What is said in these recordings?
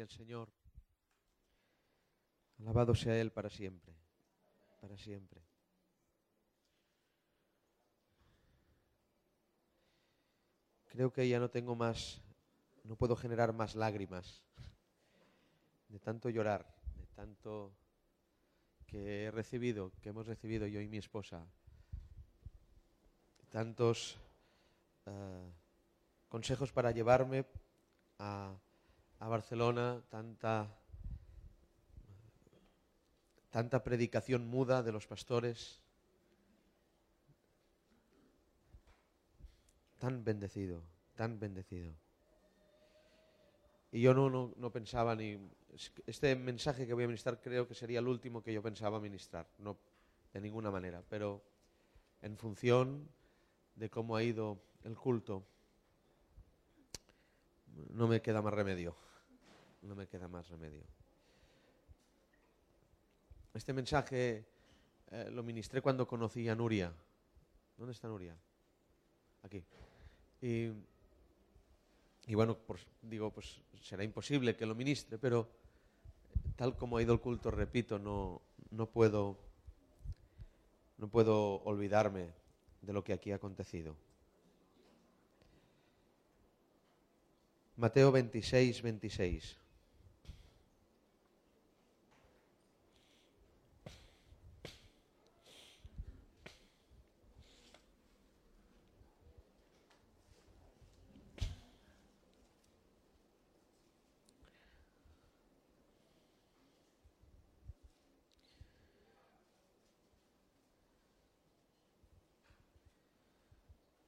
Gloria al Señor. Alabado sea Él para siempre, para siempre. Creo que ya no tengo más, no puedo generar más lágrimas de tanto llorar, de tanto que he recibido, que hemos recibido yo y mi esposa, tantos eh, consejos para llevarme a, a Barcelona, tanta, tanta predicación muda de los pastores, tan bendecido, tan bendecido. Y yo no, no, no, pensaba ni... Este mensaje que voy a ministrar creo que sería el último que yo pensaba ministrar, no de ninguna manera, pero en función de cómo ha ido el culto, no me queda más remedio, no me queda más remedio. Este mensaje eh, lo ministré cuando conocí a Nuria. ¿Dónde está Nuria? Aquí. Y, bueno, pues, digo, pues será imposible que lo ministre, pero tal como ha ido el culto, repito, no, no, puedo, no puedo olvidarme de lo que aquí ha acontecido. Mateo 26, 26.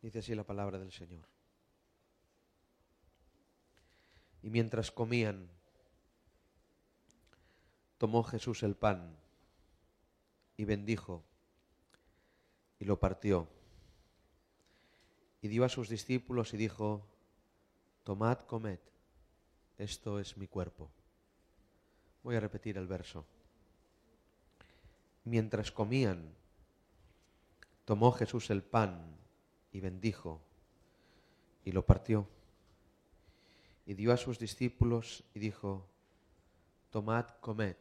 Dice así la palabra del Señor. Y mientras comían, tomó Jesús el pan y bendijo y lo partió. Y dio a sus discípulos y dijo, tomad, comed, esto es mi cuerpo. Voy a repetir el verso. Mientras comían, tomó Jesús el pan y bendijo y lo partió. Y dio a sus discípulos y dijo, tomad, comed,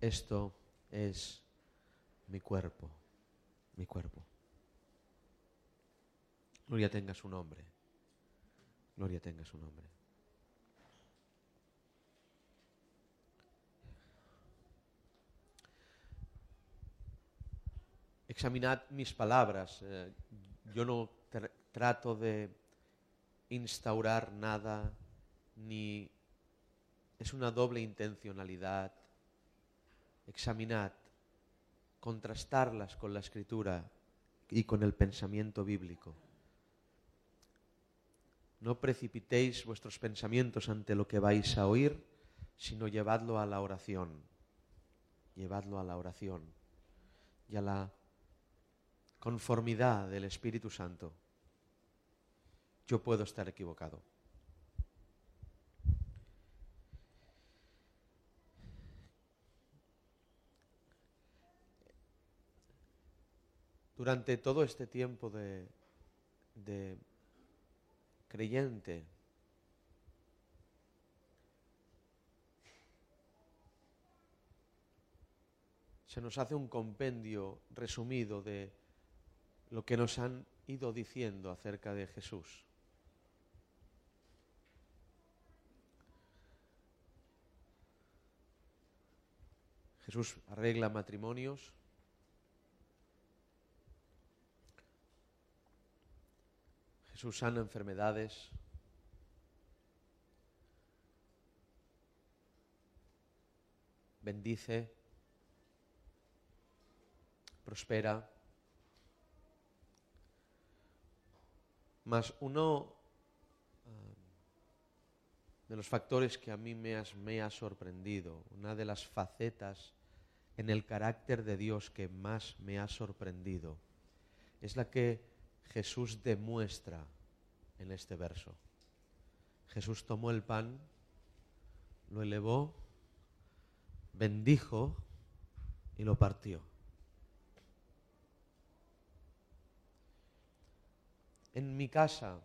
esto es mi cuerpo, mi cuerpo. Gloria tenga su nombre, gloria tenga su nombre. Examinad mis palabras. Eh, yo no tr trato de instaurar nada, ni es una doble intencionalidad. Examinad, contrastarlas con la escritura y con el pensamiento bíblico. No precipitéis vuestros pensamientos ante lo que vais a oír, sino llevadlo a la oración. Llevadlo a la oración y a la conformidad del Espíritu Santo, yo puedo estar equivocado. Durante todo este tiempo de, creyente, se nos hace un compendio resumido de lo que nos han ido diciendo acerca de Jesús. Jesús arregla matrimonios. Jesús sana enfermedades. Bendice. Prospera. Más uno de los factores que a mí me, me ha sorprendido, una de las facetas en el carácter de Dios que más me ha sorprendido, es la que Jesús demuestra en este verso. Jesús tomó el pan, lo elevó, bendijo y lo partió. En mi casa,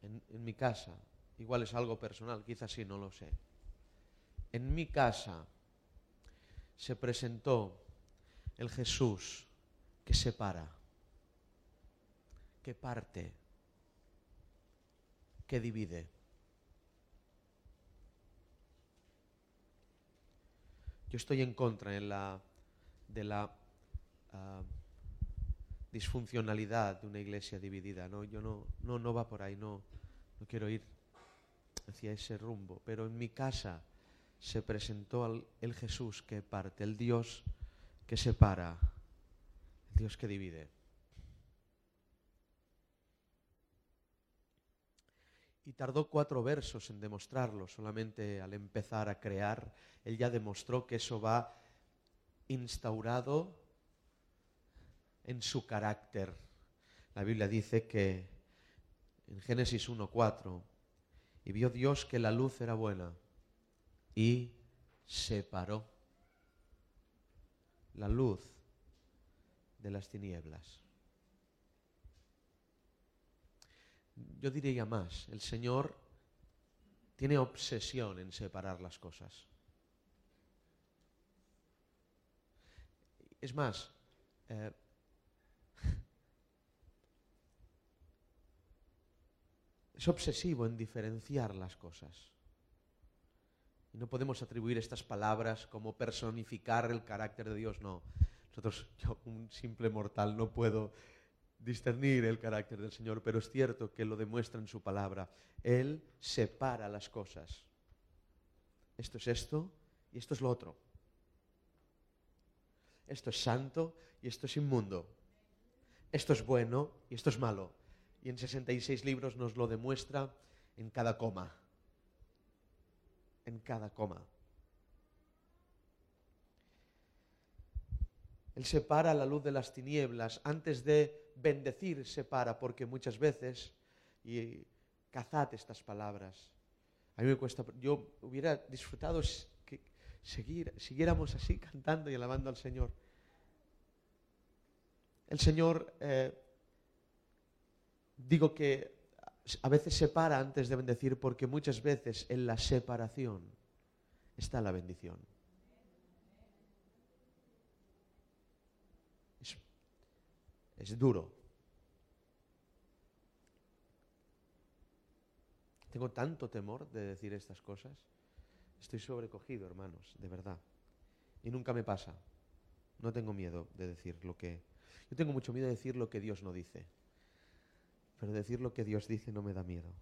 en, mi casa, igual es algo personal, quizás sí, no lo sé. en mi casa se presentó el Jesús que separa, que parte, que divide. Yo estoy en contra en la, de la ah, disfuncionalidad de una iglesia dividida. ¿no? Yo no, no, no va por ahí, no, no quiero ir hacia ese rumbo. Pero en mi casa se presentó el Jesús que parte, el Dios que separa, el Dios que divide. Y tardó cuatro versos en demostrarlo, solamente al empezar a crear, él ya demostró que eso va instaurado en su carácter. La Biblia dice que en Génesis 1.4, y vio Dios que la luz era buena y separó la luz de las tinieblas. Yo diría más, el Señor tiene obsesión en separar las cosas. Es más, eh, es obsesivo en diferenciar las cosas. Y no podemos atribuir estas palabras como personificar el carácter de Dios, no. Nosotros, yo, un simple mortal, no puedo discernir el carácter del Señor, pero es cierto que lo demuestra en su palabra. Él separa las cosas. Esto es esto y esto es lo otro. Esto es santo y esto es inmundo. Esto es bueno y esto es malo y en 66 libros nos lo demuestra en cada coma. En cada coma. Él separa la luz de las tinieblas. Antes de bendecir, separa, porque muchas veces, y cazad estas palabras. A mí me cuesta, yo hubiera disfrutado que seguir, siguiéramos así cantando y alabando al Señor. El Señor eh, Digo que a veces separa antes de bendecir porque muchas veces en la separación está la bendición. Es, es duro. Tengo tanto temor de decir estas cosas. Estoy sobrecogido, hermanos, de verdad. Y nunca me pasa. No tengo miedo de decir lo que... Yo tengo mucho miedo de decir lo que Dios no dice pero decir lo que Dios dice no me da miedo.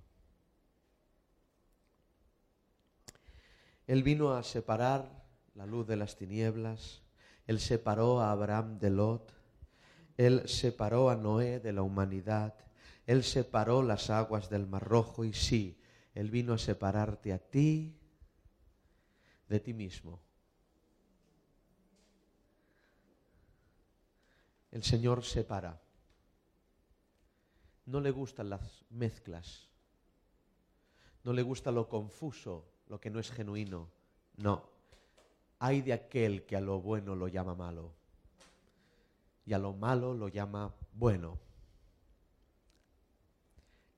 Él vino a separar la luz de las tinieblas, Él separó a Abraham de Lot, Él separó a Noé de la humanidad, Él separó las aguas del Mar Rojo y sí, Él vino a separarte a ti de ti mismo. El Señor separa no le gustan las mezclas, no le gusta lo confuso, lo que no es genuino. No, hay de aquel que a lo bueno lo llama malo y a lo malo lo llama bueno.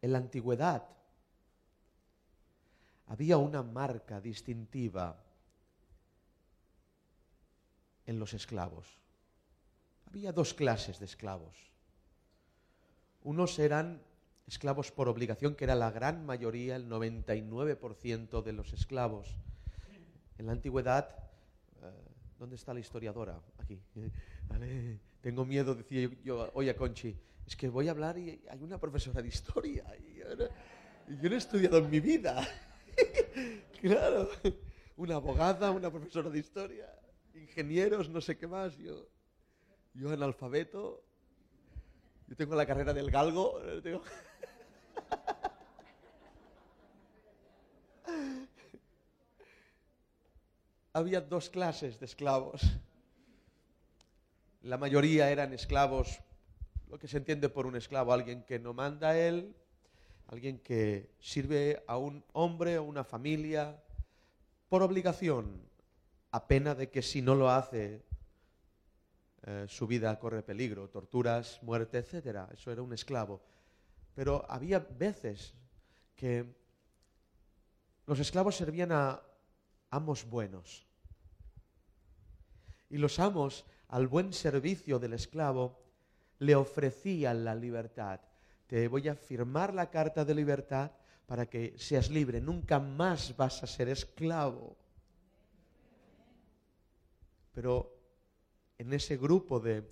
En la antigüedad había una marca distintiva en los esclavos. Había dos clases de esclavos unos eran esclavos por obligación, que era la gran mayoría, el 99% de los esclavos. En la antigüedad, eh, ¿dónde está la historiadora? Aquí. Tengo miedo, decía yo, oye Conchi, es que voy a hablar y hay una profesora de historia y yo no, he estudiado en mi vida. claro, una abogada, una profesora de historia, ingenieros, no sé qué más, yo, yo analfabeto, yo tengo la carrera del galgo. Eh, Había dos clases de esclavos. La mayoría eran esclavos, lo que se entiende por un esclavo, alguien que no manda a él, alguien que sirve a un hombre o una familia por obligación, a pena de que si no lo hace eh, su vida corre peligro, torturas, muerte, etc. Eso era un esclavo. Pero había veces que los esclavos servían a, amos buenos. Y los amos, al buen servicio del esclavo, le ofrecían la libertad. Te voy a firmar la carta de libertad para que seas libre. Nunca más vas a ser esclavo. Pero en ese grupo de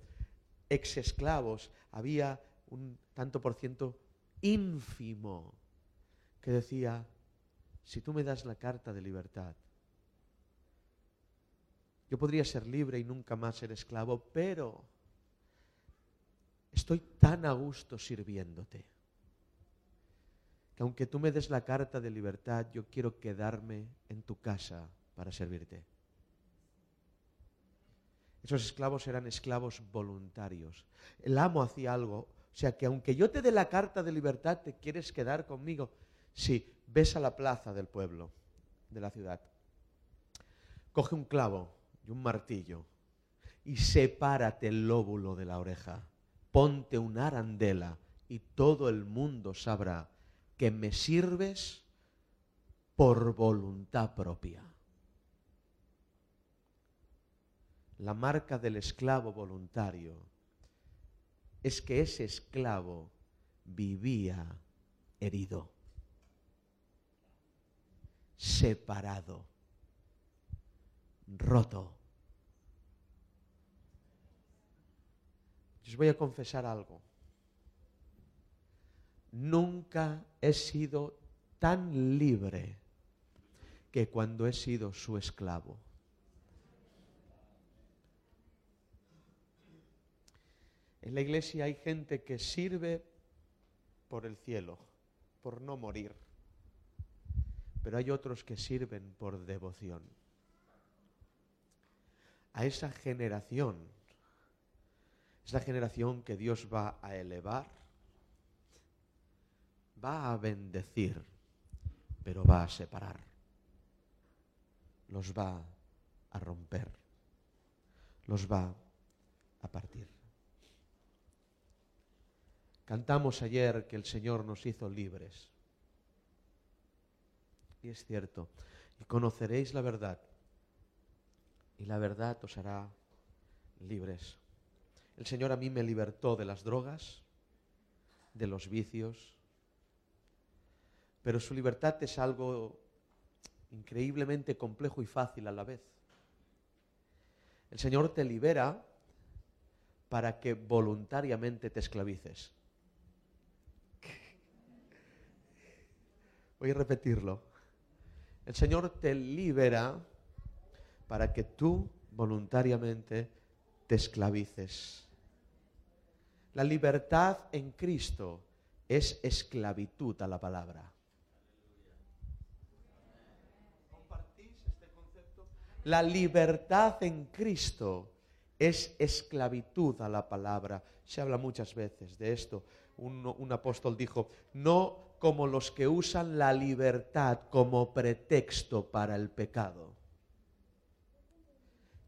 ex esclavos había un tanto por ciento ínfimo que decía, si tú me das la carta de libertad, yo podría ser libre y nunca más ser esclavo, pero estoy tan a gusto sirviéndote que aunque tú me des la carta de libertad, yo quiero quedarme en tu casa para servirte. Esos esclavos eran esclavos voluntarios. El amo hacía algo. O sea que aunque yo te dé la carta de libertad, te quieres quedar conmigo. Sí, ves a la plaza del pueblo, de la ciudad. Coge un clavo y un martillo y sepárate el lóbulo de la oreja. Ponte una arandela y todo el mundo sabrá que me sirves por voluntad propia. La marca del esclavo voluntario es que ese esclavo vivía herido, separado, roto. os voy a confesar algo. Nunca he sido tan libre que cuando he sido su esclavo. En la iglesia hay gente que sirve por el cielo, por no morir. Pero hay otros que sirven por devoción. A esa generación es la generación que Dios va a elevar, va a bendecir, pero va a separar. Los va a romper, los va a partir. Cantamos ayer que el Señor nos hizo libres. Y es cierto. Y conoceréis la verdad. Y la verdad os hará libres. El Señor a mí me libertó de las drogas, de los vicios. Pero su libertad es algo increíblemente complejo y fácil a la vez. El Señor te libera para que voluntariamente te esclavices. Voy a repetirlo. El Señor te libera para que tú voluntariamente te esclavices. La libertad en Cristo es esclavitud a la palabra. ¿Compartís este concepto? La libertad en Cristo es esclavitud a la palabra. Se habla muchas veces de esto. Un, un apóstol dijo, no como los que usan la libertad como pretexto para el pecado.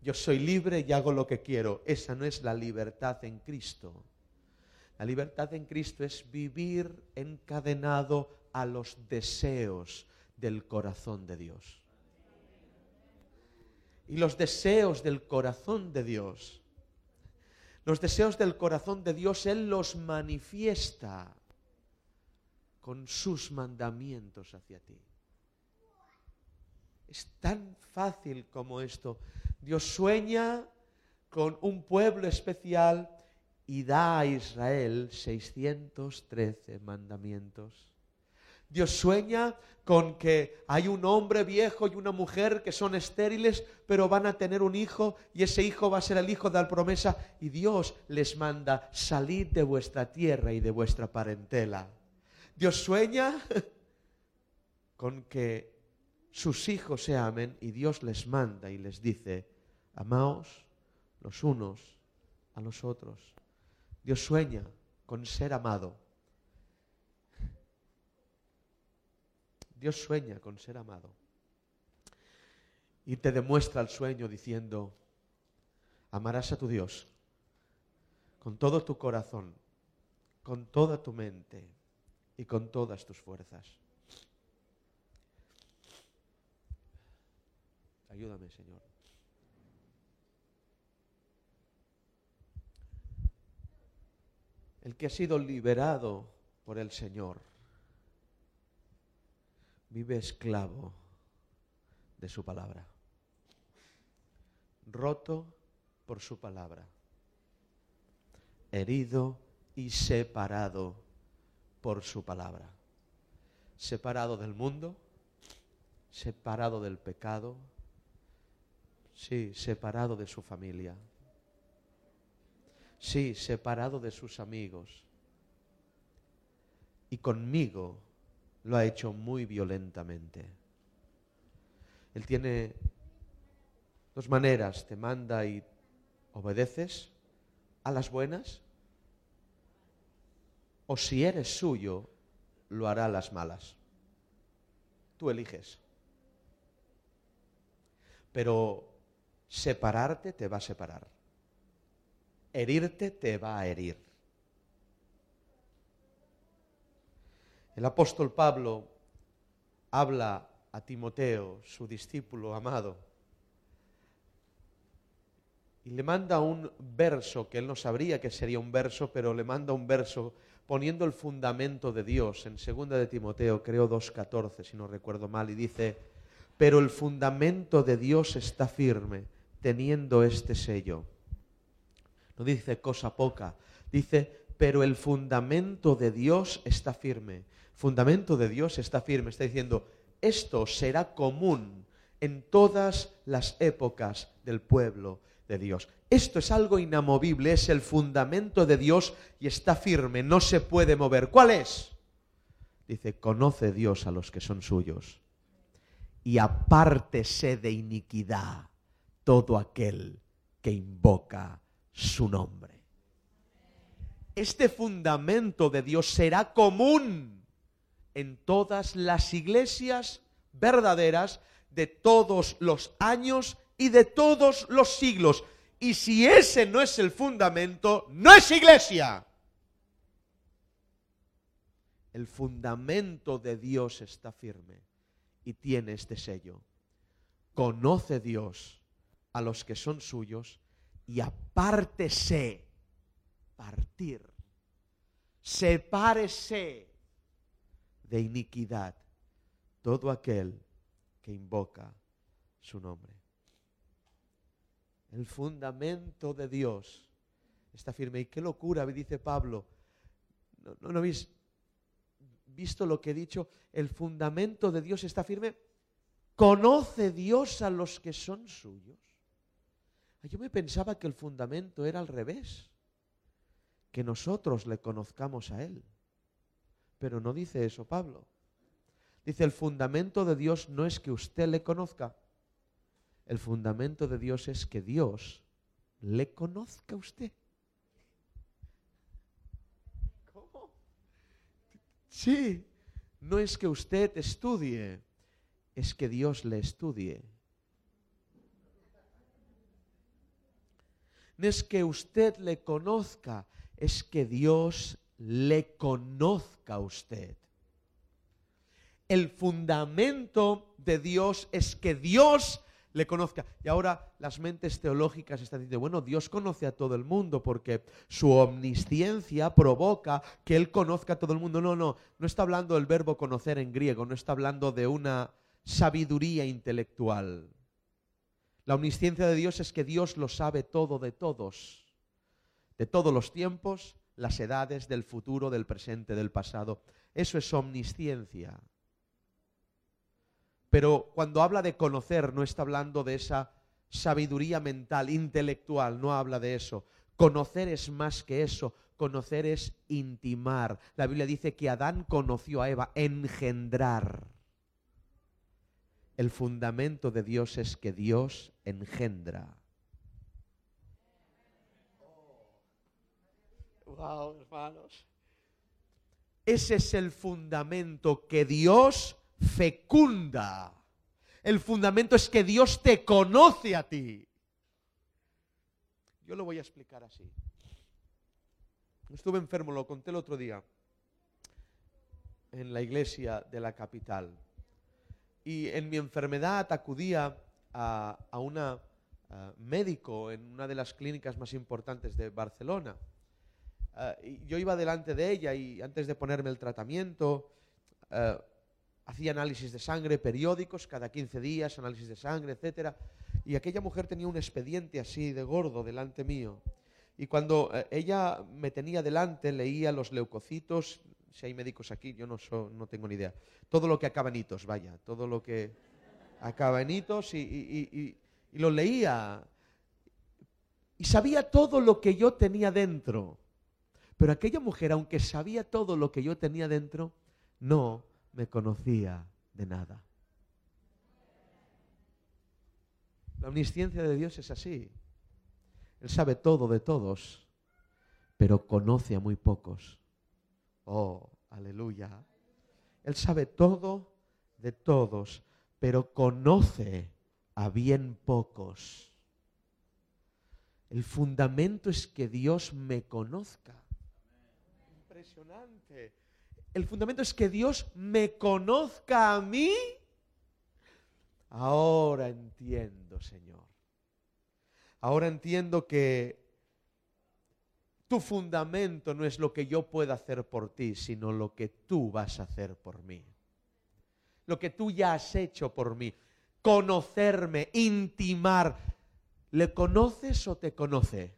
Yo soy libre y hago lo que quiero. Esa no es la libertad en Cristo. La libertad en Cristo es vivir encadenado a los deseos del corazón de Dios. Y los deseos del corazón de Dios, los deseos del corazón de Dios, Él los manifiesta con sus mandamientos hacia ti. Es tan fácil como esto. Dios sueña con un pueblo especial y da a Israel 613 mandamientos. Dios sueña con que hay un hombre viejo y una mujer que son estériles, pero van a tener un hijo y ese hijo va a ser el hijo de la promesa y Dios les manda, salir de vuestra tierra y de vuestra parentela. Dios sueña con que sus hijos se amen y Dios les manda y les dice, amaos los unos a los otros. Dios sueña con ser amado. Dios sueña con ser amado. Y te demuestra el sueño diciendo, amarás a tu Dios con todo tu corazón, con toda tu mente, y con todas tus fuerzas. Ayúdame, Señor. El que ha sido liberado por el Señor vive esclavo de su palabra, roto por su palabra, herido y separado por su palabra, separado del mundo, separado del pecado, sí, separado de su familia, sí, separado de sus amigos, y conmigo lo ha hecho muy violentamente. Él tiene dos maneras, te manda y obedeces a las buenas, o si eres suyo, lo hará a las malas. Tú eliges. Pero separarte te va a separar. Herirte te va a herir. El apóstol Pablo habla a Timoteo, su discípulo amado, y le manda un verso que él no sabría que sería un verso, pero le manda un verso poniendo el fundamento de Dios en 2 de Timoteo, creo 2.14, si no recuerdo mal, y dice, pero el fundamento de Dios está firme, teniendo este sello. No dice cosa poca, dice, pero el fundamento de Dios está firme fundamento de Dios está firme. Está diciendo, esto será común en todas las épocas del pueblo de Dios. Esto es algo inamovible, es el fundamento de Dios y está firme, no se puede mover. ¿Cuál es? Dice, conoce Dios a los que son suyos y apártese de iniquidad todo aquel que invoca su nombre. Este fundamento de Dios será común en todas las iglesias verdaderas de todos los años y de todos los siglos. Y si ese no es el fundamento, no es iglesia. El fundamento de Dios está firme y tiene este sello. Conoce Dios a los que son suyos y apártese, partir, sepárese de iniquidad todo aquel que invoca su nombre. El fundamento de Dios está firme. Y qué locura, dice Pablo. ¿No, no, habéis visto lo que he dicho? El fundamento de Dios está firme. ¿Conoce Dios a los que son suyos? Yo me pensaba que el fundamento era al revés, que nosotros le conozcamos a Él. Pero no dice eso Pablo. Dice, el fundamento de Dios no es que usted le conozca. El fundamento de Dios es que Dios le conozca a usted. ¿Cómo? Sí, no es que usted estudie, es que Dios le estudie. No es que usted le conozca, es que Dios le conozca a usted. El fundamento de Dios es que Dios le conozca. Y ahora las mentes teológicas están diciendo, bueno, Dios conoce a todo el mundo porque su omnisciencia provoca que Él conozca a todo el mundo. No, no, no está hablando del verbo conocer en griego, no está hablando de una sabiduría intelectual. La omnisciencia de Dios es que Dios lo sabe todo de todos, de todos los tiempos, las edades del futuro, del presente, del pasado. Eso es omnisciencia. Pero cuando habla de conocer, no está hablando de esa sabiduría mental, intelectual, no habla de eso. Conocer es más que eso, conocer es intimar. La Biblia dice que Adán conoció a Eva, engendrar. El fundamento de Dios es que Dios engendra. hermanos. Ese es el fundamento que Dios fecunda. El fundamento es que Dios te conoce a ti. Yo lo voy a explicar así. Estuve enfermo, lo conté el otro día, en la iglesia de la capital. Y en mi enfermedad acudía a, a una a médico en una de las clínicas más importantes de Barcelona. Ah, yo iba delante de ella y antes de ponerme el tratamiento, ah, hacía análisis de sangre periódicos, cada 15 días, análisis de sangre, etc. Y aquella mujer tenía un expediente así de gordo delante mío. Y cuando eh, ella me tenía delante, leía los leucocitos, si hay médicos aquí, yo no, no tengo ni idea. Todo lo que acaba en hitos, vaya, todo lo que acaba en hitos y, y lo leía. Y sabía todo lo que yo tenía dentro. Pero aquella mujer, aunque sabía todo lo que yo tenía dentro, no me conocía de nada. La omnisciencia de Dios es así. Él sabe todo de todos, pero conoce a muy pocos. Oh, aleluya. Él sabe todo de todos, pero conoce a bien pocos. El fundamento es que Dios me conozca. Impresionante. El fundamento es que Dios me conozca a mí. Ahora entiendo, Señor. Ahora entiendo que tu fundamento no es lo que yo pueda hacer por ti, sino lo que tú vas a hacer por mí. Lo que tú ya has hecho por mí conocerme, intimar. ¿Le conoces o te conoce?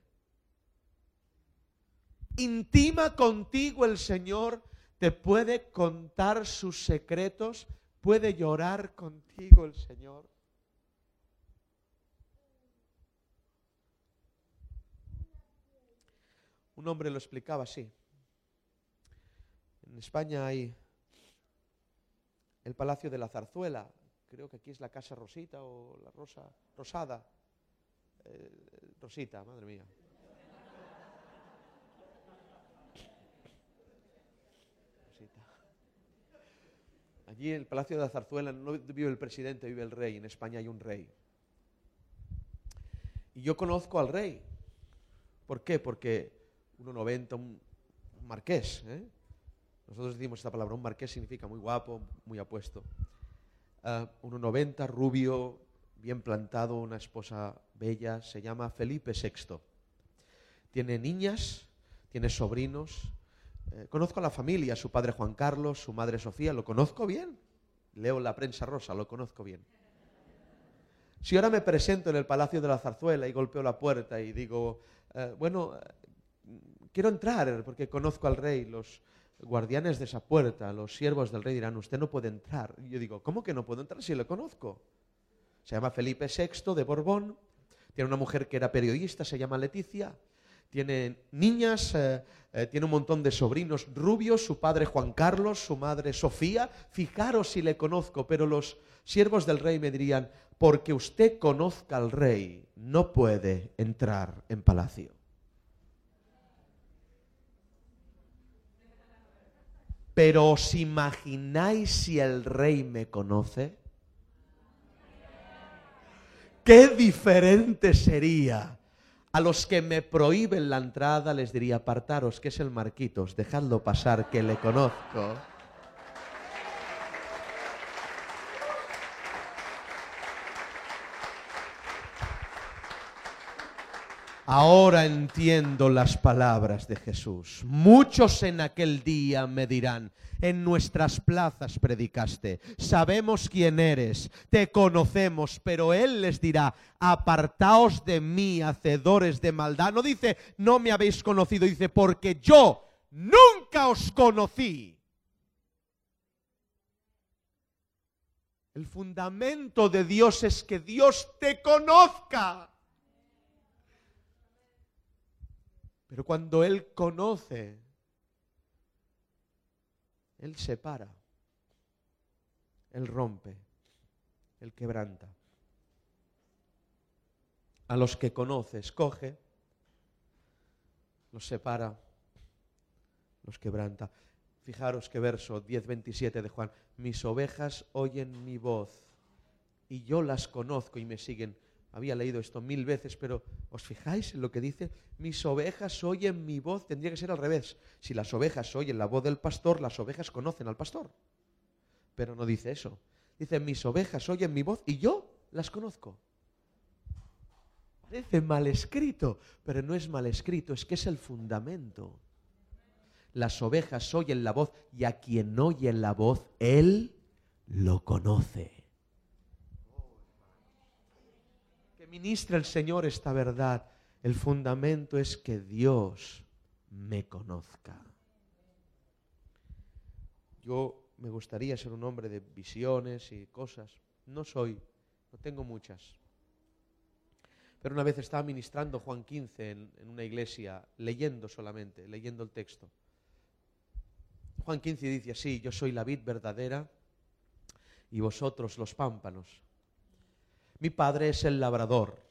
Intima contigo el Señor, te puede contar sus secretos, puede llorar contigo el Señor. Un hombre lo explicaba así. En España hay el Palacio de la Zarzuela, creo que aquí es la Casa Rosita o la Rosa, Rosada. Eh, Rosita, madre mía. Rosita. Allí en el Palacio de la Zarzuela no vive el presidente, vive el rey. En España hay un rey. Y yo conozco al rey. ¿Por qué? Porque 1,90, un, marqués. ¿eh? Nosotros decimos esta palabra, un marqués significa muy guapo, muy apuesto. 1,90, rubio, bien plantado, una esposa bella, se llama Felipe VI. Tiene niñas, tiene sobrinos. Eh, conozco a la familia, su padre Juan Carlos, su madre Sofía, lo conozco bien. Leo la prensa rosa, lo conozco bien. Si ahora me presento en el Palacio de la Zarzuela y golpeo la puerta y digo, eh, bueno, eh, quiero entrar porque conozco al rey, los, guardianes de esa puerta, los siervos del rey dirán, usted no puede entrar. Y yo digo, ¿cómo que no puedo entrar si le conozco? Se llama Felipe VI de Borbón, tiene una mujer que era periodista, se llama Leticia, tiene niñas, eh, eh, tiene un montón de sobrinos rubios, su padre Juan Carlos, su madre Sofía. Fijaros si le conozco, pero los siervos del rey me dirían, porque usted conozca al rey, no puede entrar en palacio. Pero ¿os imagináis si el rey me conoce? Qué diferente sería. A los que me prohíben la entrada les diría, apartaros, que es el Marquitos, dejadlo pasar, que le conozco. Ahora entiendo las palabras de Jesús. Muchos en aquel día me dirán, en nuestras plazas predicaste, sabemos quién eres, te conocemos, pero Él les dirá, apartaos de mí, hacedores de maldad. No dice, no me habéis conocido, dice, porque yo nunca os conocí. El fundamento de Dios es que Dios te conozca. Pero cuando Él conoce, Él separa, Él rompe, Él quebranta. A los que conoce, escoge, los separa, los quebranta. Fijaros qué verso 10.27 de Juan. Mis ovejas oyen mi voz y yo las conozco y me siguen había leído esto mil veces, pero ¿os fijáis en lo que dice? Mis ovejas oyen mi voz. Tendría que ser al revés. Si las ovejas oyen la voz del pastor, las ovejas conocen al pastor. Pero no dice eso. Dice, mis ovejas oyen mi voz y yo las conozco. Parece mal escrito, pero no es mal escrito, es que es el fundamento. Las ovejas oyen la voz y a quien oye la voz, él lo conoce. Que ministra el Señor esta verdad. El fundamento es que Dios me conozca. Yo me gustaría ser un hombre de visiones y cosas. No soy, no tengo muchas. Pero una vez estaba ministrando Juan 15 en, en una iglesia, leyendo solamente, leyendo el texto. Juan 15 dice así, yo soy la vid verdadera y vosotros los pámpanos. Mi padre es el labrador.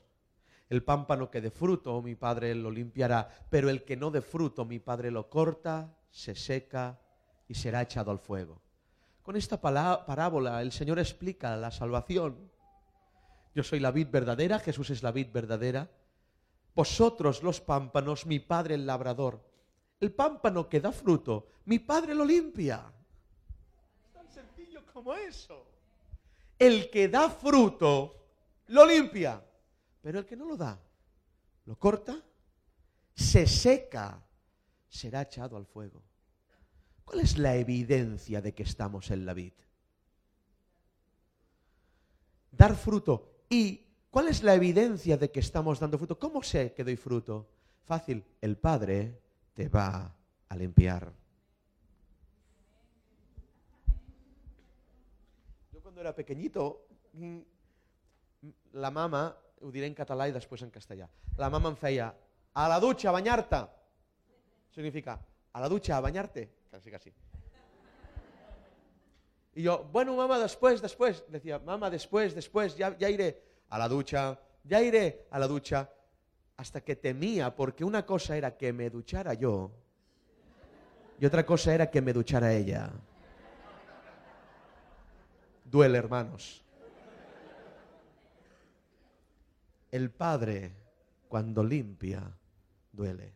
El pámpano que dé fruto, mi padre lo limpiará, pero el que no dé fruto, mi padre lo corta, se seca y será echado al fuego. Con esta parábola el Señor explica la salvación. Yo soy la vid verdadera, Jesús es la vid verdadera. Vosotros los pámpanos, mi Padre el labrador. El pámpano que da fruto, mi Padre lo limpia. Tan sencillo como eso. El que da fruto, lo limpia. Pero el que no lo da, lo corta, se seca, será echado al fuego. ¿Cuál es la evidencia de que estamos en la vid? Dar fruto. ¿Y cuál es la evidencia de que estamos dando fruto? ¿Cómo sé que doy fruto? Fácil, el Padre te va a limpiar. Yo cuando era pequeñito, mm, la mamá, ho diré en català i després en castellà, la mama em feia, a la dutxa, a. Significa, a la dutxa, a banyar-te. Casi, casi. Y yo, bueno, mamá, después, después. Decía, mamá, después, después, ya, ya iré a la ducha, ya iré a la ducha. Hasta que temía, porque una cosa era que me duchara yo y otra cosa era que me duchara ella. Duele, hermanos. El Padre, cuando limpia, duele.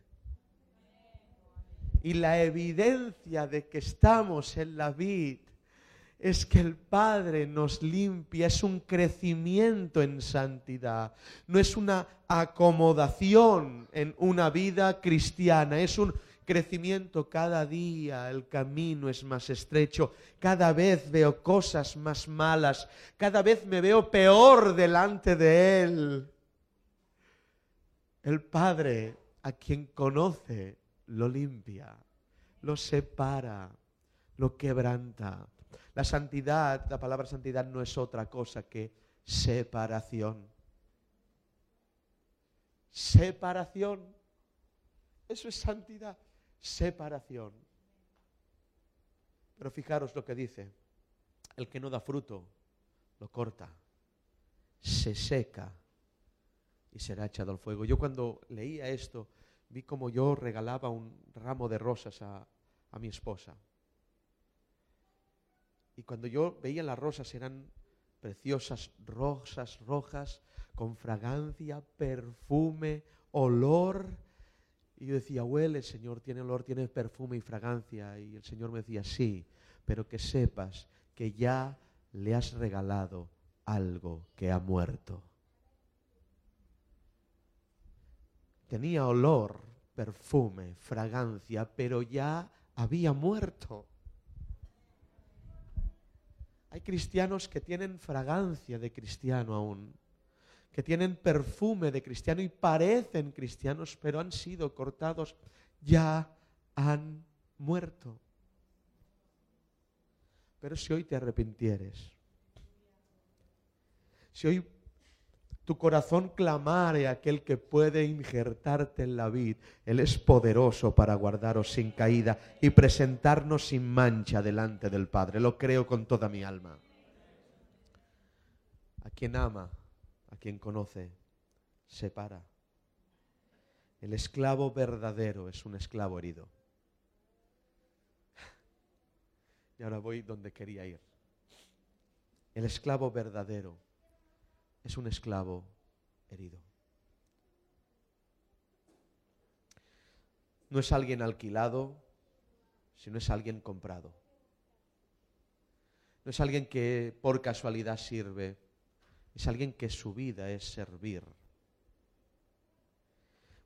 Y la evidencia de que estamos en la vid es que el Padre nos limpia, es un crecimiento en santidad, no es una acomodación en una vida cristiana, es un crecimiento cada día, el camino es más estrecho, cada vez veo cosas más malas, cada vez me veo peor delante de Él. El Padre, a quien conoce, lo limpia, lo separa, lo quebranta. La santidad, la palabra santidad no es otra cosa que separación. Separación. Eso es santidad. Separación. Pero fijaros lo que dice. El que no da fruto, lo corta, se seca y será echado al fuego. Yo cuando leía esto, vi como yo regalaba un ramo de rosas a, a mi esposa. Y cuando yo veía las rosas eran preciosas rosas rojas, con fragancia, perfume, olor. Y yo decía, huele, el Señor, tiene olor, tiene perfume y fragancia. Y el Señor me decía, sí, pero que sepas que ya le has regalado algo que ha muerto. Tenía olor, perfume, fragancia, pero ya había muerto. Hay cristianos que tienen fragancia de cristiano aún, que tienen perfume de cristiano y parecen cristianos, pero han sido cortados, ya han muerto. Pero si hoy te arrepintieres, si hoy tu corazón clamare a aquel que puede injertarte en la vid. Él es poderoso para guardaros sin caída y presentarnos sin mancha delante del Padre. Lo creo con toda mi alma. A quien ama, a quien conoce, separa. El esclavo verdadero es un esclavo herido. Y ahora voy donde quería ir. El esclavo verdadero es un esclavo herido. No es alguien alquilado, sino es alguien comprado. No es alguien que por casualidad sirve, es alguien que su vida es servir.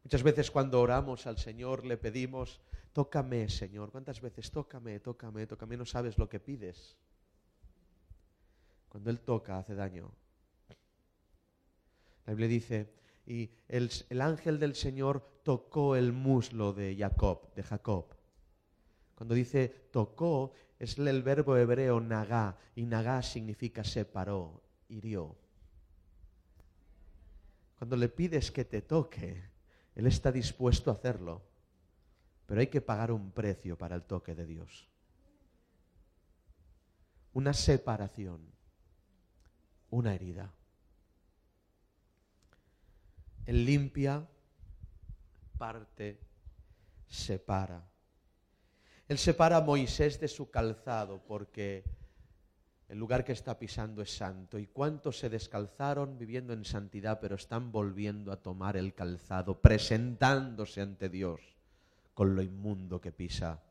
Muchas veces cuando oramos al Señor le pedimos, tócame Señor. ¿Cuántas veces tócame, tócame, tócame? No sabes lo que pides. Cuando Él toca hace daño. La Biblia dice, y el, el, ángel del Señor tocó el muslo de Jacob, de Jacob. Cuando dice tocó, es el verbo hebreo nagá, y nagá significa separó, hirió. Cuando le pides que te toque, él está dispuesto a hacerlo, pero hay que pagar un precio para el toque de Dios. Una separación, una herida. Él limpia, parte, separa. Él separa a Moisés de su calzado porque el lugar que está pisando es santo. ¿Y cuántos se descalzaron viviendo en santidad, pero están volviendo a tomar el calzado, presentándose ante Dios con lo inmundo que pisa?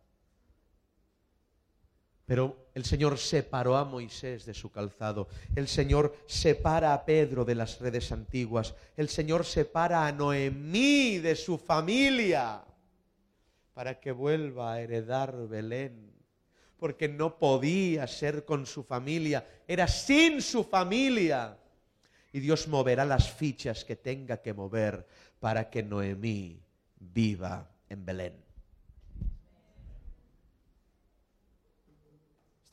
Pero el Señor separó a Moisés de su calzado. El Señor separa a Pedro de las redes antiguas. El Señor separa a Noemí de su familia para que vuelva a heredar Belén porque no podía ser con su familia, era sin su familia. Y Dios moverá las fichas que tenga que mover para que Noemí viva en Belén.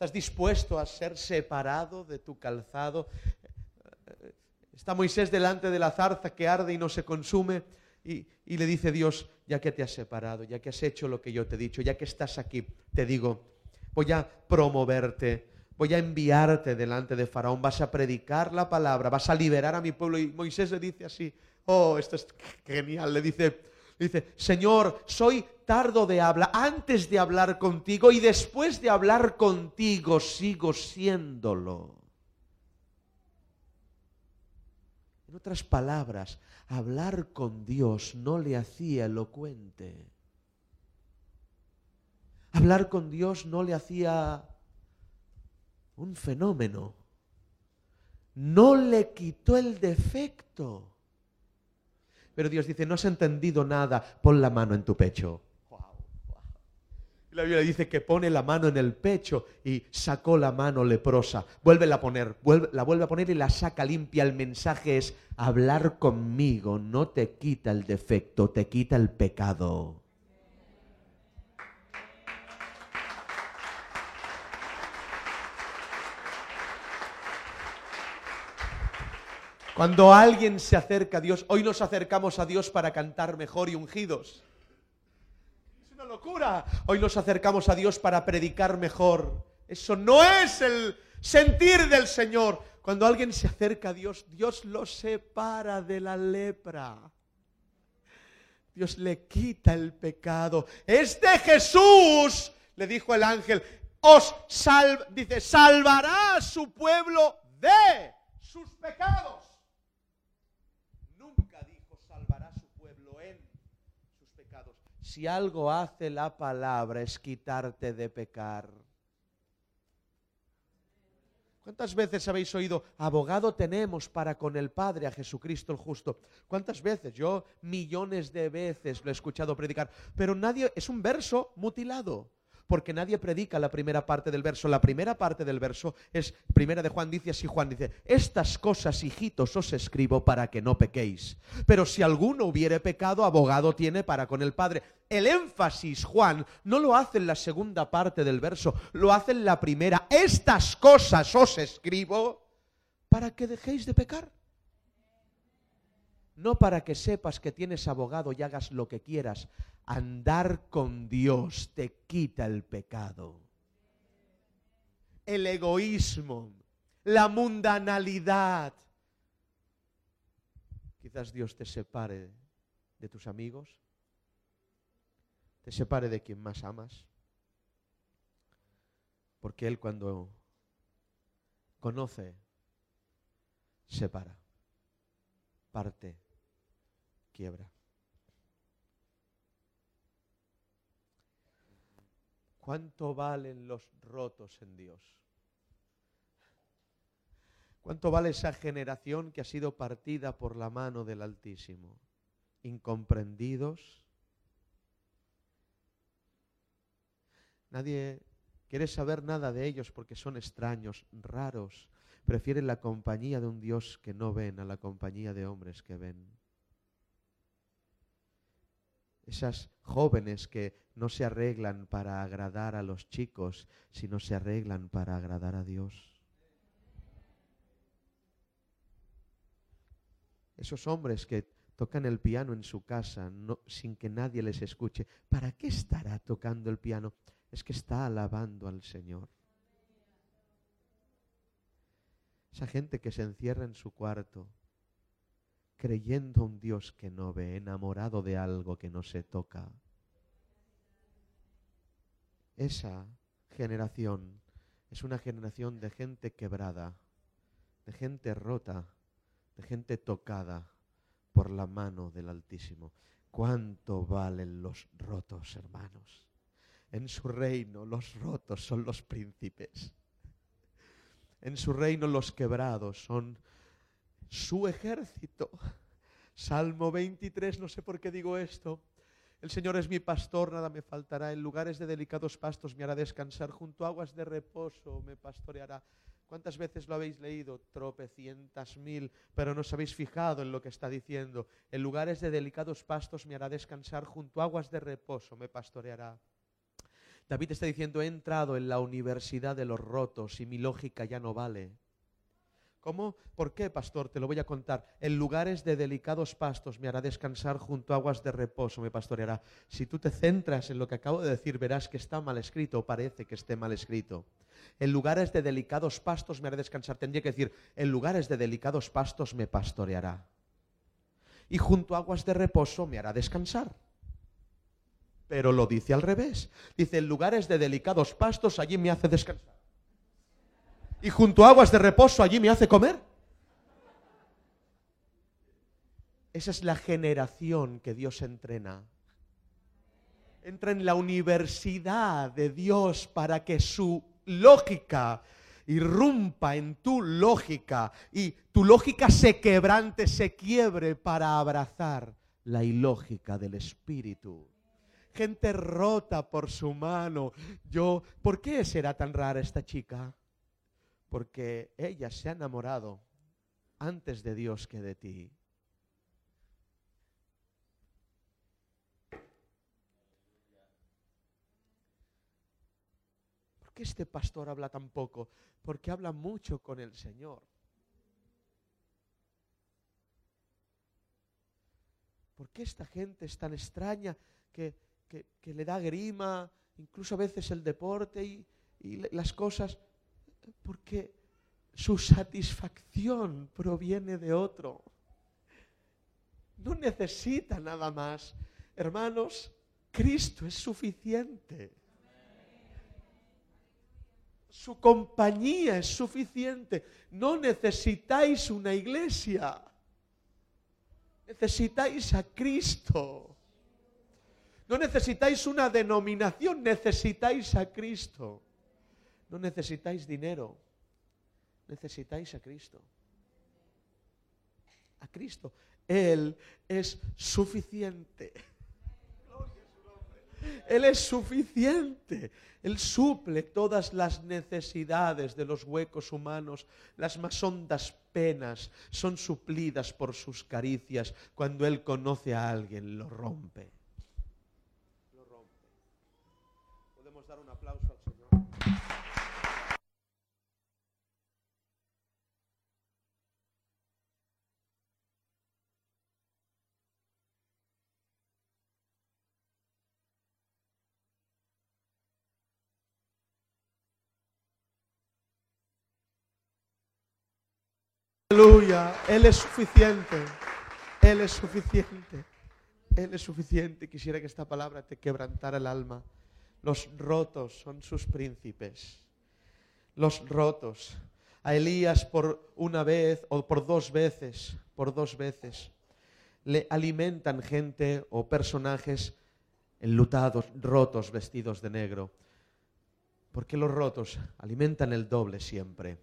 ¿Estás dispuesto a ser separado de tu calzado? Está Moisés delante de la zarza que arde y no se consume y, y, le dice Dios, ya que te has separado, ya que has hecho lo que yo te he dicho, ya que estás aquí, te digo, voy a promoverte, voy a enviarte delante de Faraón, vas a predicar la palabra, vas a liberar a mi pueblo. Y Moisés le dice así, oh, esto es genial, le dice, dice, Señor, soy tardo de habla, antes de hablar contigo y después de hablar contigo sigo siéndolo. En otras palabras, hablar con Dios no le hacía elocuente. Hablar con Dios no le hacía un fenómeno. No le quitó el defecto. Pero Dios dice, no has entendido nada, pon la mano en tu pecho. Y la Biblia dice que pone la mano en el pecho y sacó la mano leprosa. Vuelve a poner, la vuelve a poner y la saca limpia. El mensaje es, hablar conmigo no te quita el defecto, te quita el pecado. Cuando alguien se acerca a Dios, hoy nos acercamos a Dios para cantar mejor y ungidos. Es una locura. Hoy nos acercamos a Dios para predicar mejor. Eso no es el sentir del Señor. Cuando alguien se acerca a Dios, Dios lo separa de la lepra. Dios le quita el pecado. Este Jesús, le dijo el ángel, os sal, dice, salvará a su pueblo de sus pecados. Si algo hace la palabra es quitarte de pecar. ¿Cuántas veces habéis oído, abogado tenemos para con el Padre a Jesucristo el justo? ¿Cuántas veces? Yo millones de veces lo he escuchado predicar, pero nadie, es un verso mutilado porque nadie predica la primera parte del verso. La primera parte del verso es, primera de Juan dice así, Juan dice, estas cosas, hijitos, os escribo para que no pequéis. Pero si alguno hubiere pecado, abogado tiene para con el Padre. El énfasis, Juan, no lo hace en la segunda parte del verso, lo hace en la primera. Estas cosas os escribo para que dejéis de pecar no para que sepas que tienes abogado y hagas lo que quieras. Andar con Dios te quita el pecado. El egoísmo, la mundanalidad. Quizás Dios te separe de tus amigos, te separe de quien más amas, porque Él cuando conoce, separa, parte quiebra. ¿Cuánto valen los rotos en Dios? ¿Cuánto vale esa generación que ha sido partida por la mano del Altísimo? incomprendidos. Nadie quiere saber nada de ellos porque son extraños, raros. Prefieren la compañía de un Dios que no ven a la compañía de hombres que ven. Esas jóvenes que no se arreglan para agradar a los chicos, sino se arreglan para agradar a Dios. Esos hombres que tocan el piano en su casa sin que nadie les escuche, ¿para qué estará tocando el piano? Es que está alabando al Señor. Esa gente que se encierra en su cuarto, creyendo un Dios que no ve, enamorado de algo que no se toca. Esa generación es una generación de gente quebrada, de gente rota, de gente tocada por la mano del Altísimo. ¿Cuánto valen los rotos, hermanos? En su reino los rotos son los príncipes. En su reino los quebrados son su ejército. Salmo 23, no sé por qué digo esto. El Señor es mi pastor, nada me faltará. En lugares de delicados pastos me hará descansar. Junto a aguas de reposo me pastoreará. ¿Cuántas veces lo habéis leído? Tropecientas mil, pero no os habéis fijado en lo que está diciendo. En lugares de delicados pastos me hará descansar. Junto a aguas de reposo me pastoreará. David está diciendo, he entrado en la universidad de los rotos y mi lógica ya no vale. ¿Cómo? ¿Por qué, pastor? Te lo voy a contar. En lugares de delicados pastos me hará descansar, junto a aguas de reposo me pastoreará. Si tú te centras en lo que acabo de decir, verás que está mal escrito o parece que esté mal escrito. En lugares de delicados pastos me hará descansar. Tendría que decir, en lugares de delicados pastos me pastoreará. Y junto a aguas de reposo me hará descansar. Pero lo dice al revés. Dice, en lugares de delicados pastos allí me hace descansar y junto a aguas de reposo allí me hace comer. Esa es la generación que Dios entrena. Entra en la universidad de Dios para que su lógica irrumpa en tu lógica y tu lógica se quebrante, se quiebre para abrazar la ilógica del Espíritu. Gente rota por su mano. Yo, ¿por qué será tan rara esta chica? Porque ella se ha enamorado antes de Dios que de ti. ¿Por qué este pastor habla tan poco? Porque habla mucho con el Señor. ¿Por qué esta gente es tan extraña que, le da grima, incluso a veces el deporte y, las cosas? Porque su satisfacción proviene de otro. No necesita nada más. Hermanos, Cristo es suficiente. Su compañía es suficiente. No necesitáis una iglesia. Necesitáis a Cristo. No necesitáis una denominación, necesitáis a Cristo. No necesitáis dinero, necesitáis a Cristo. A Cristo. Él es suficiente. Él es suficiente. Él suple todas las necesidades de los huecos humanos. Las más hondas penas son suplidas por sus caricias. Cuando Él conoce a alguien, lo rompe. Lo rompe. Podemos dar un aplauso al Señor. Aleluya. Él es suficiente. Él es suficiente. Él es suficiente. Quisiera que esta palabra te quebrantara el alma. Los rotos son sus príncipes. Los rotos. A Elías por una vez o por dos veces, por dos veces, le alimentan gente o personajes enlutados, rotos, vestidos de negro. Porque los rotos alimentan el doble siempre.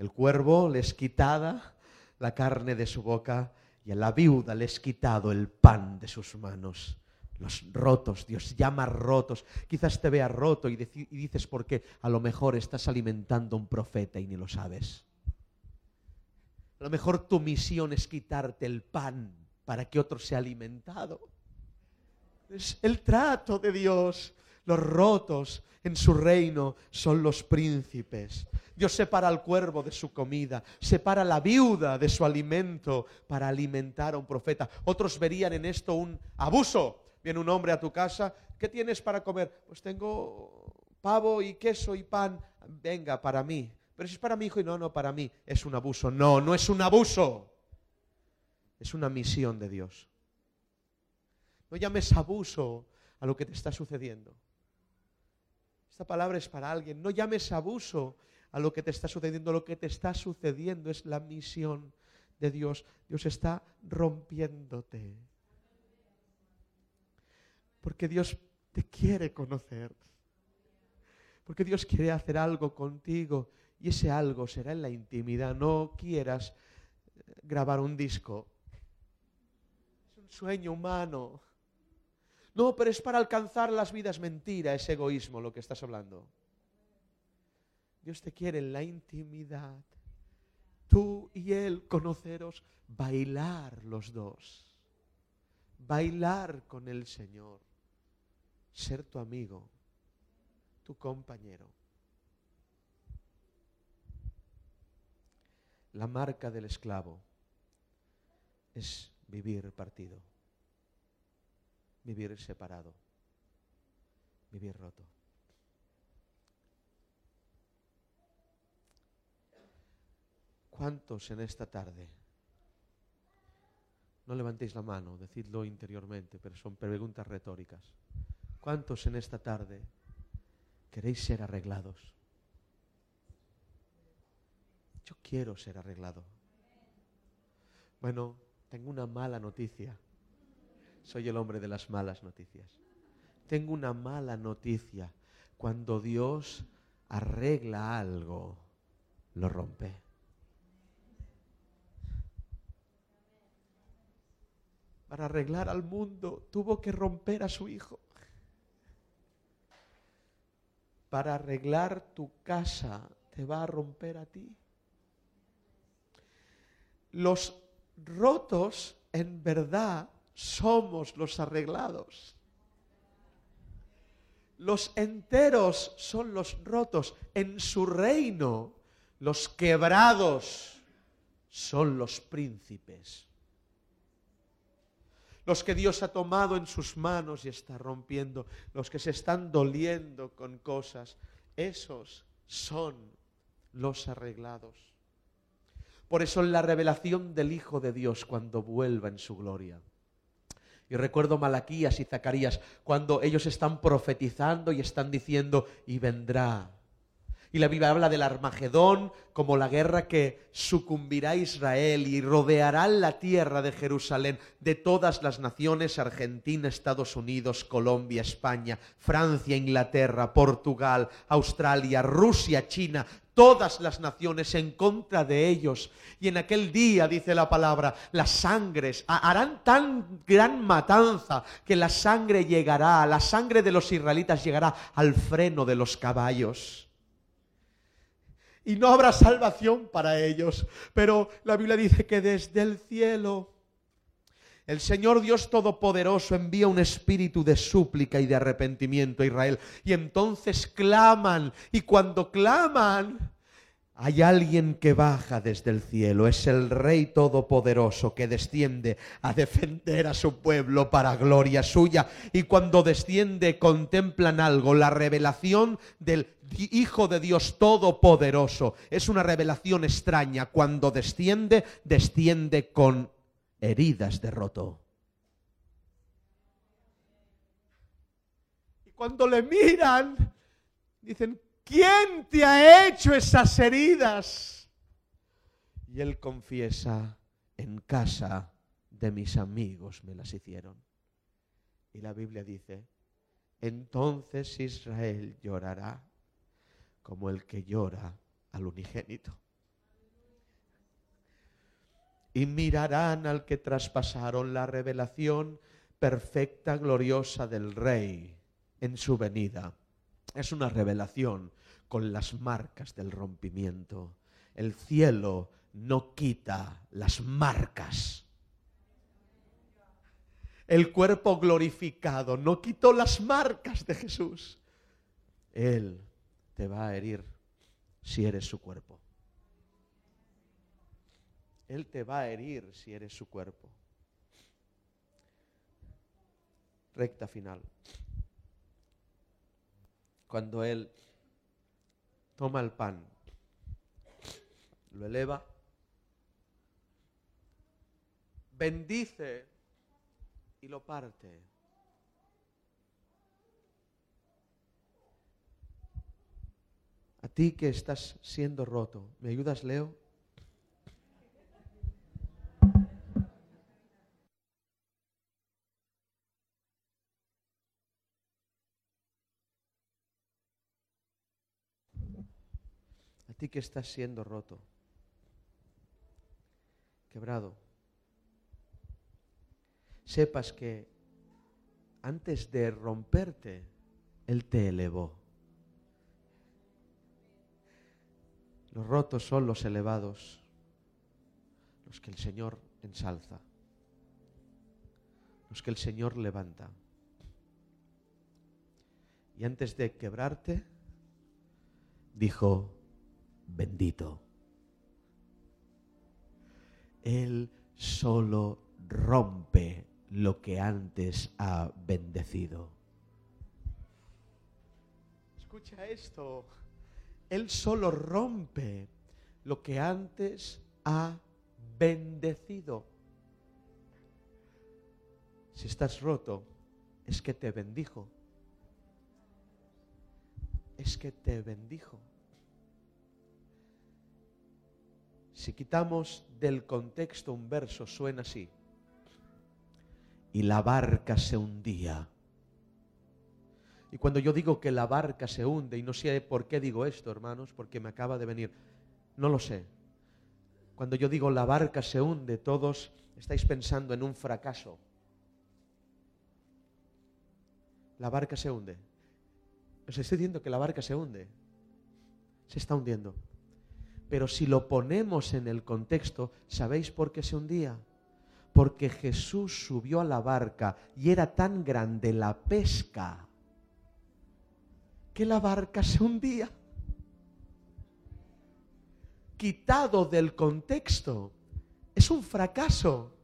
El cuervo les quitaba la carne de su boca y a la viuda le quitado el pan de sus manos. Los rotos, Dios llama rotos. Quizás te vea roto y, y dices porque a lo mejor estás alimentando a un profeta y ni lo sabes. A lo mejor tu misión es quitarte el pan para que otro sea alimentado. Es el trato de Dios. Los rotos en su reino son los príncipes. Dios separa al cuervo de su comida, separa a la viuda de su alimento para alimentar a un profeta. Otros verían en esto un abuso. Viene un hombre a tu casa, ¿qué tienes para comer? Pues tengo pavo y queso y pan. Venga, para mí. Pero si es para mi hijo y no, no, para mí. Es un abuso. No, no es un abuso. Es una misión de Dios. No llames abuso a lo que te está sucediendo. Esta palabra es para alguien. No llames abuso a lo que te está sucediendo. Lo que te está sucediendo es la misión de Dios. Dios está rompiéndote. Porque Dios te quiere conocer. Porque Dios quiere hacer algo contigo. Y ese algo será en la intimidad. No quieras eh, grabar un disco. Es un sueño humano. No, pero es para alcanzar las vidas. Mentira, es egoísmo lo que estás hablando. Dios te quiere en la intimidad. Tú y Él conoceros, bailar los dos. Bailar con el Señor. Ser tu amigo, tu compañero. La marca del esclavo es vivir partido vivir separado, vivir roto. ¿Cuántos en esta tarde? No levantéis la mano, decidlo interiormente, pero son preguntas retóricas. ¿Cuántos en esta tarde queréis ser arreglados? Yo quiero ser arreglado. Bueno, tengo una mala noticia soy el hombre de las malas noticias. Tengo una mala noticia. Cuando Dios arregla algo, lo rompe. Para arreglar al mundo tuvo que romper a su hijo. Para arreglar tu casa te va a romper a ti. Los rotos en verdad somos los arreglados. Los enteros son los rotos. En su reino, los quebrados son los príncipes. Los que Dios ha tomado en sus manos y está rompiendo. Los que se están doliendo con cosas. Esos son los arreglados. Por eso la revelación del Hijo de Dios cuando vuelva en su gloria y recuerdo Malaquías y Zacarías cuando ellos están profetizando y están diciendo, y vendrá. Y la Biblia habla del Armagedón como la guerra que sucumbirá Israel y rodeará la tierra de Jerusalén de todas las naciones, Argentina, Estados Unidos, Colombia, España, Francia, Inglaterra, Portugal, Australia, Rusia, China, todas las naciones en contra de ellos. Y en aquel día, dice la palabra, las sangres harán tan gran matanza que la sangre llegará, la sangre de los israelitas llegará al freno de los caballos. Y no habrá salvación para ellos. Pero la Biblia dice que desde el cielo el Señor Dios Todopoderoso envía un espíritu de súplica y de arrepentimiento a Israel. Y entonces claman. Y cuando claman, hay alguien que baja desde el cielo. Es el Rey Todopoderoso que desciende a defender a su pueblo para gloria suya. Y cuando desciende contemplan algo, la revelación del Hijo de Dios Todopoderoso. Es una revelación extraña. Cuando desciende, desciende con heridas de roto. Y cuando le miran, dicen, ¿quién te ha hecho esas heridas? Y él confiesa, en casa de mis amigos me las hicieron. Y la Biblia dice, entonces Israel llorará como el que llora al unigénito. Y mirarán al que traspasaron la revelación perfecta, gloriosa del Rey en su venida. Es una revelación con las marcas del rompimiento. El cielo no quita las marcas. El cuerpo glorificado no quitó las marcas de Jesús. Él te va a herir si eres su cuerpo. Él te va a herir si eres su cuerpo. Recta final. Cuando Él toma el pan, lo eleva, bendice y lo parte. A ti que estás siendo roto, ¿me ayudas, Leo? Ti que estás siendo roto, quebrado, sepas que antes de romperte, Él te elevó. Los rotos son los elevados, los que el Señor ensalza, los que el Señor levanta. Y antes de quebrarte, dijo, bendito. Él solo rompe lo que antes ha bendecido. Escucha esto. Él solo rompe lo que antes ha bendecido. Si estás roto, es que te bendijo. Es que te bendijo. Si quitamos del contexto un verso, suena así. Y la barca se hundía y cuando yo digo que la barca se hunde, y no sé por qué digo esto, hermanos, porque me acaba de venir, no lo sé. Cuando yo digo la barca se hunde, todos estáis pensando en un fracaso. La barca se hunde. Os estoy diciendo que la barca se hunde. Se está hundiendo. Pero si lo ponemos en el contexto, ¿sabéis por qué se hundía? Porque Jesús subió a la barca y era tan grande la pesca que la barca se hundía. Quitado del contexto, es un fracaso,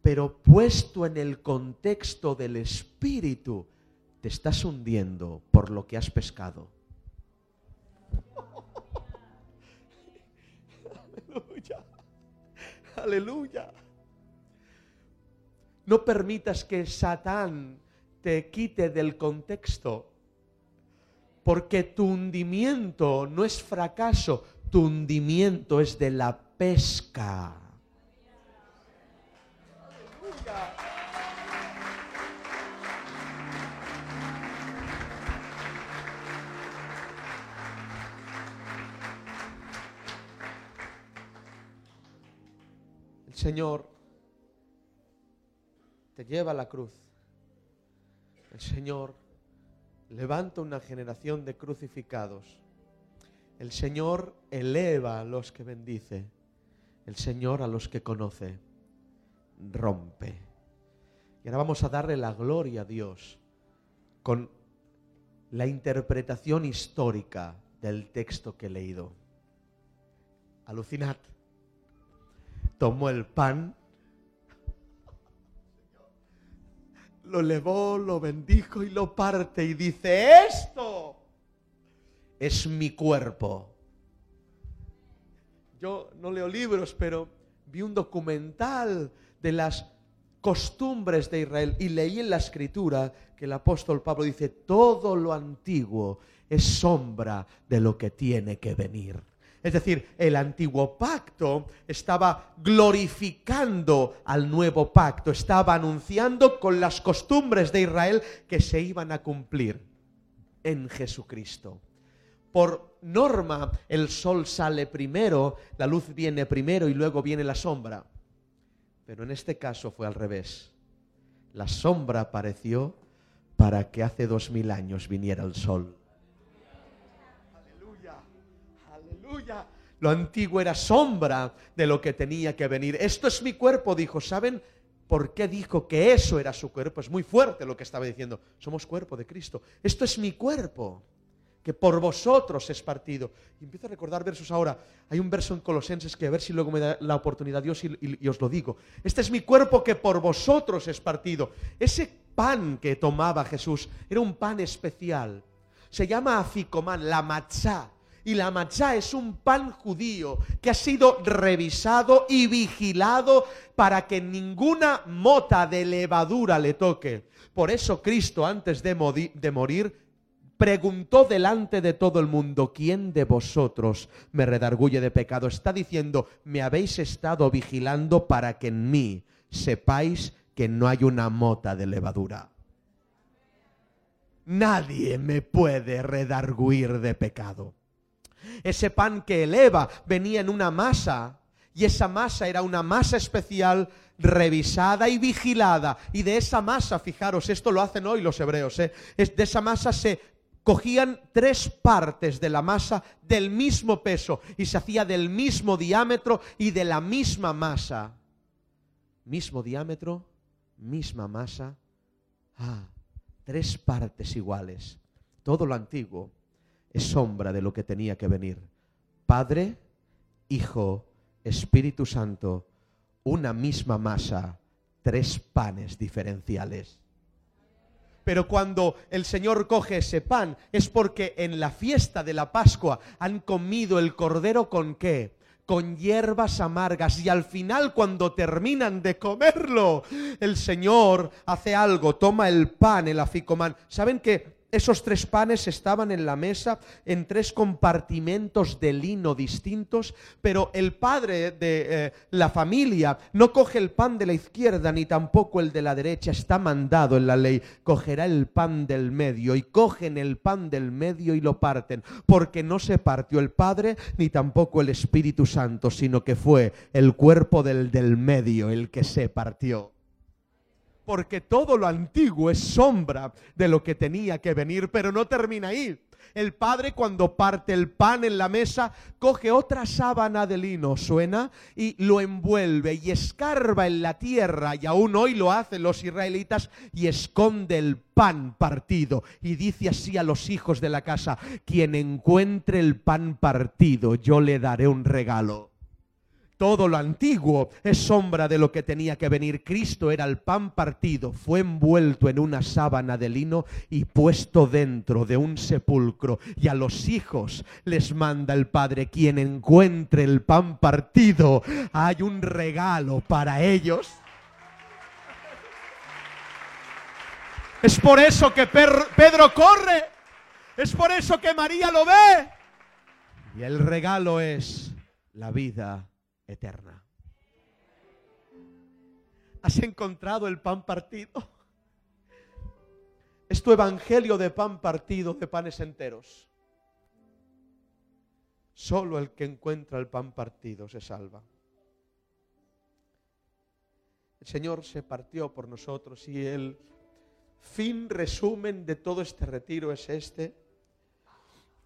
pero puesto en el contexto del espíritu, te estás hundiendo por lo que has pescado. Aleluya. Aleluya. No permitas que Satán te quite del contexto porque tu hundimiento no es fracaso, tu hundimiento es de la pesca. El Señor te lleva a la cruz. El Señor levanta una generación de crucificados. El Señor eleva a los que bendice. El Señor a los que conoce. Rompe. Y ahora vamos a darle la gloria a Dios con la interpretación histórica del texto que he leído. Alucinad. Tomó el pan lo levó, lo bendijo y lo parte y dice, esto es mi cuerpo. Yo no leo libros, pero vi un documental de las costumbres de Israel y leí en la escritura que el apóstol Pablo dice, todo lo antiguo es sombra de lo que tiene que venir. Es decir, el antiguo pacto estaba glorificando al nuevo pacto, estaba anunciando con las costumbres de Israel que se iban a cumplir en Jesucristo. Por norma, el sol sale primero, la luz viene primero y luego viene la sombra. Pero en este caso fue al revés. La sombra apareció para que hace dos mil años viniera el sol. Aleluya, aleluya. Lo antiguo era sombra de lo que tenía que venir. Esto es mi cuerpo, dijo. ¿Saben por qué dijo que eso era su cuerpo? Es muy fuerte lo que estaba diciendo. Somos cuerpo de Cristo. Esto es mi cuerpo que por vosotros es partido. Y empiezo a recordar versos ahora. Hay un verso en Colosenses que a ver si luego me da la oportunidad Dios y, os lo digo. Este es mi cuerpo que por vosotros es partido. Ese pan que tomaba Jesús era un pan especial. Se llama aficomán, la matzá. Y la matzá es un pan judío que ha sido revisado y vigilado para que ninguna mota de levadura le toque. Por eso Cristo antes de, de morir preguntó delante de todo el mundo, ¿quién de vosotros me redarguye de pecado? Está diciendo, me habéis estado vigilando para que en mí sepáis que no hay una mota de levadura. Nadie me puede redarguir de pecado. Ese pan que eleva venía en una masa y esa masa era una masa especial revisada y vigilada. Y de esa masa, fijaros, esto lo hacen hoy los hebreos, ¿eh? de esa masa se cogían tres partes de la masa del mismo peso y se hacía del mismo diámetro y de la misma masa. Mismo diámetro, misma masa. Ah, tres partes iguales. Todo lo antiguo es sombra de lo que tenía que venir. Padre, Hijo, Espíritu Santo, una misma masa, tres panes diferenciales. Pero cuando el Señor coge ese pan es porque en la fiesta de la Pascua han comido el cordero con qué? Con hierbas amargas y al final cuando terminan de comerlo, el Señor hace algo, toma el pan, el aficomán. ¿Saben que esos tres panes estaban en la mesa en tres compartimentos de lino distintos, pero el padre de eh, la familia no coge el pan de la izquierda ni tampoco el de la derecha, está mandado en la ley, cogerá el pan del medio y cogen el pan del medio y lo parten, porque no se partió el Padre ni tampoco el Espíritu Santo, sino que fue el cuerpo del del medio el que se partió porque todo lo antiguo es sombra de lo que tenía que venir, pero no termina ahí. El padre cuando parte el pan en la mesa, coge otra sábana de lino, suena, y lo envuelve y escarba en la tierra, y aún hoy lo hacen los israelitas, y esconde el pan partido. Y dice así a los hijos de la casa, quien encuentre el pan partido, yo le daré un regalo. Todo lo antiguo es sombra de lo que tenía que venir. Cristo era el pan partido, fue envuelto en una sábana de lino y puesto dentro de un sepulcro. Y a los hijos les manda el Padre, quien encuentre el pan partido, hay un regalo para ellos. Es por eso que Pedro corre. Es por eso que María lo ve. Y el regalo es la vida eterna. ¿Has encontrado el pan partido? Es tu evangelio de pan partido, de panes enteros. Solo el que encuentra el pan partido se salva. El Señor se partió por nosotros y el fin resumen de todo este retiro es este.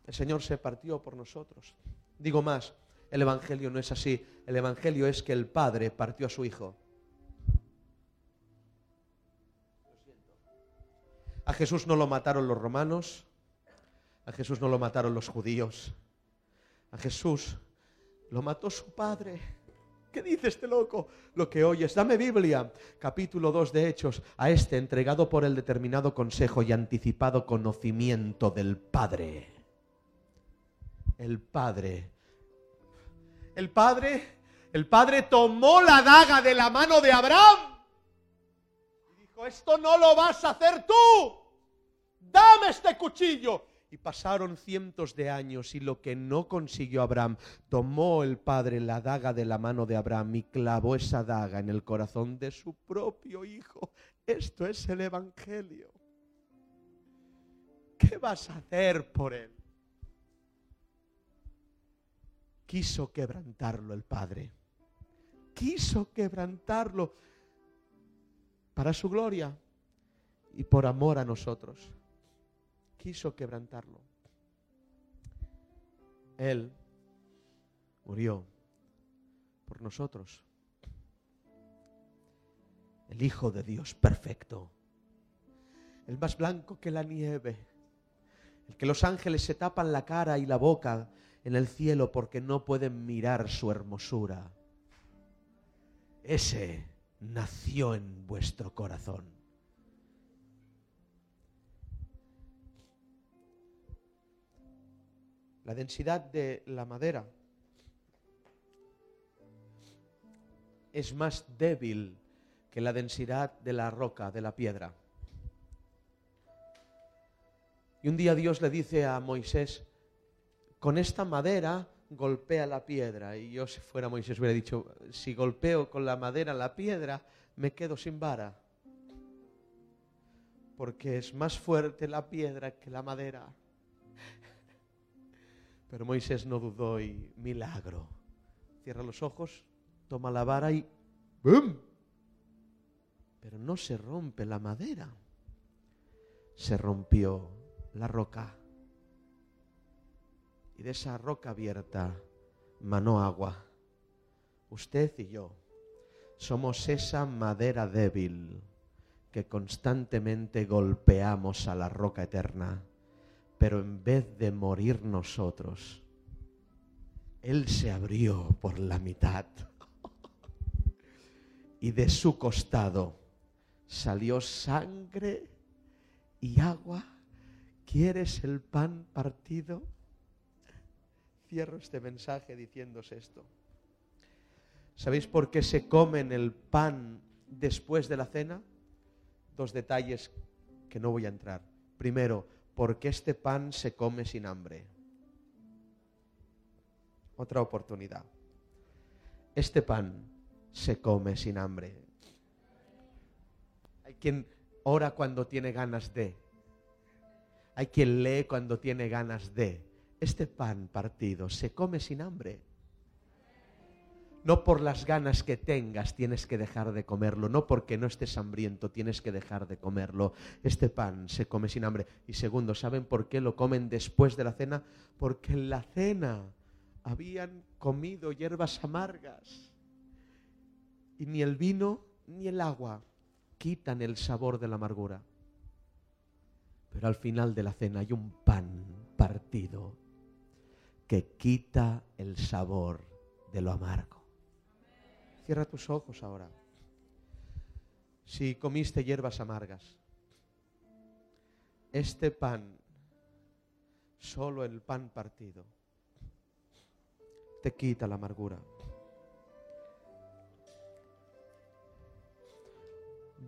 El Señor se partió por nosotros. Digo más, el Evangelio no es así. El Evangelio es que el Padre partió a su Hijo. A Jesús no lo mataron los romanos, a Jesús no lo mataron los judíos, a Jesús lo mató su Padre. ¿Qué dice este loco? Lo que oyes. Dame Biblia, capítulo 2 de Hechos, a este entregado por el determinado consejo y anticipado conocimiento del Padre. El Padre el padre, el padre tomó la daga de la mano de Abraham y dijo, esto no lo vas a hacer tú, dame este cuchillo. Y pasaron cientos de años y lo que no consiguió Abraham, tomó el padre la daga de la mano de Abraham y clavó esa daga en el corazón de su propio hijo. Esto es el Evangelio. ¿Qué vas a hacer por él? Quiso quebrantarlo el Padre. quiso quebrantarlo para su gloria y por amor a nosotros. Quiso quebrantarlo. Él murió por nosotros. El Hijo de Dios perfecto. El más blanco que la nieve. El que los ángeles se tapan la cara y la boca en el cielo porque no pueden mirar su hermosura. Ese nació en vuestro corazón. La densidad de la madera es más débil que la densidad de la roca, de la piedra. Y un día Dios le dice a Moisés, con esta madera golpea la piedra. Y yo si fuera Moisés hubiera dicho, si golpeo con la madera la piedra, me quedo sin vara. Porque es más fuerte la piedra que la madera. Pero Moisés no dudó y milagro. Cierra los ojos, toma la vara y ¡bum! Pero no se rompe la madera. Se rompió la roca y de esa roca abierta manó agua. Usted y yo somos esa madera débil que constantemente golpeamos a la roca eterna, pero en vez de morir nosotros, Él se abrió por la mitad y de su costado salió sangre y agua. ¿Quieres el pan partido? Cierro este mensaje diciéndose esto. ¿Sabéis por qué se comen el pan después de la cena? Dos detalles que no voy a entrar. Primero, porque este pan se come sin hambre. Otra oportunidad. Este pan se come sin hambre. Hay quien ora cuando tiene ganas de. Hay quien lee cuando tiene ganas de este pan partido se come sin hambre. No por las ganas que tengas tienes que dejar de comerlo, no porque no estés hambriento tienes que dejar de comerlo. Este pan se come sin hambre. Y segundo, ¿saben por qué lo comen después de la cena? Porque en la cena habían comido hierbas amargas. Y ni el vino ni el agua quitan el sabor de la amargura. Pero al final de la cena hay un pan partido que quita el sabor de lo amargo. Cierra tus ojos ahora. Si comiste hierbas amargas, este pan, solo el pan partido, te quita la amargura.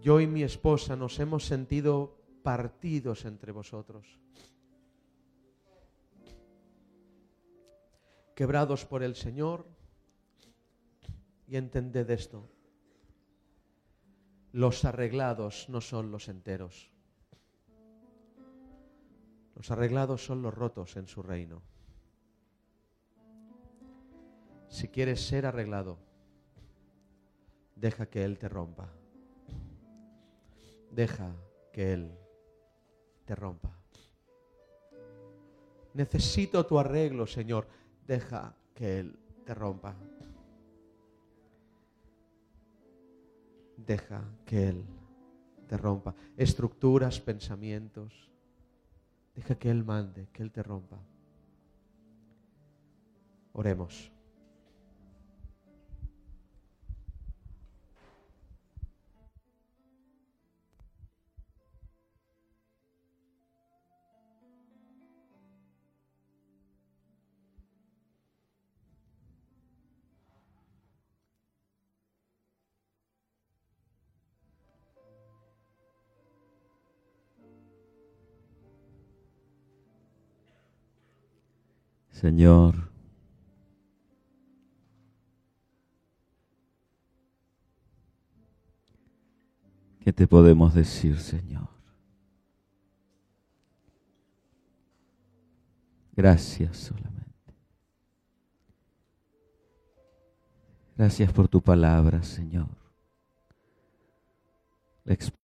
Yo y mi esposa nos hemos sentido partidos entre vosotros. Quebrados por el Señor y entended esto. Los arreglados no son los enteros. Los arreglados son los rotos en su reino. Si quieres ser arreglado, deja que Él te rompa. Deja que Él te rompa. Necesito tu arreglo, Señor deja que Él te rompa. Deja que Él te rompa. Estructuras, pensamientos. Deja que Él mande, que Él te rompa. Oremos. Señor, ¿qué te podemos decir, Señor? Gracias solamente. Gracias por tu palabra, Señor.